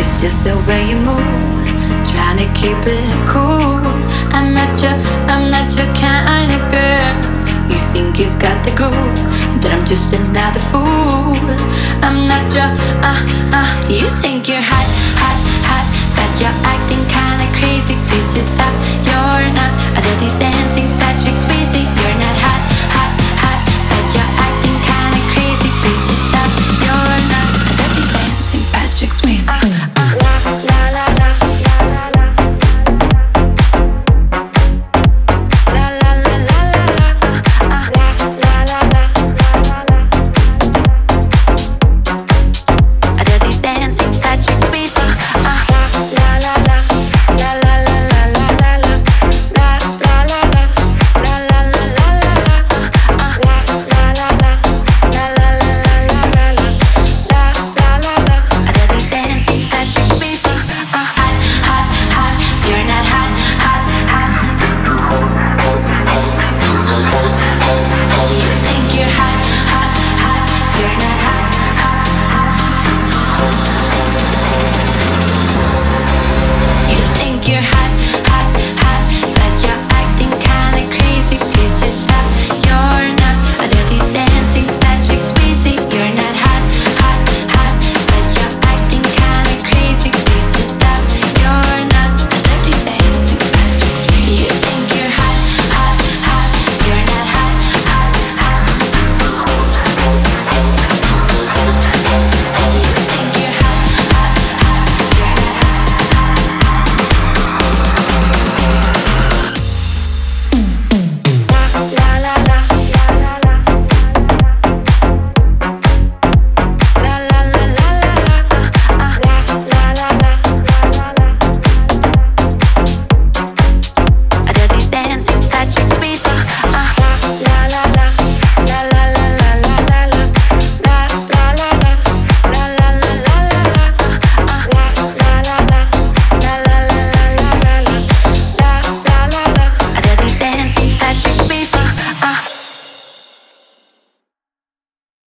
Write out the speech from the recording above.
It's just the way you move. Trying to keep it cool. I'm not your, I'm not your kind of girl. You think you got the groove, but I'm just another fool. I'm not your, ah, uh, ah. Uh, you think you're high.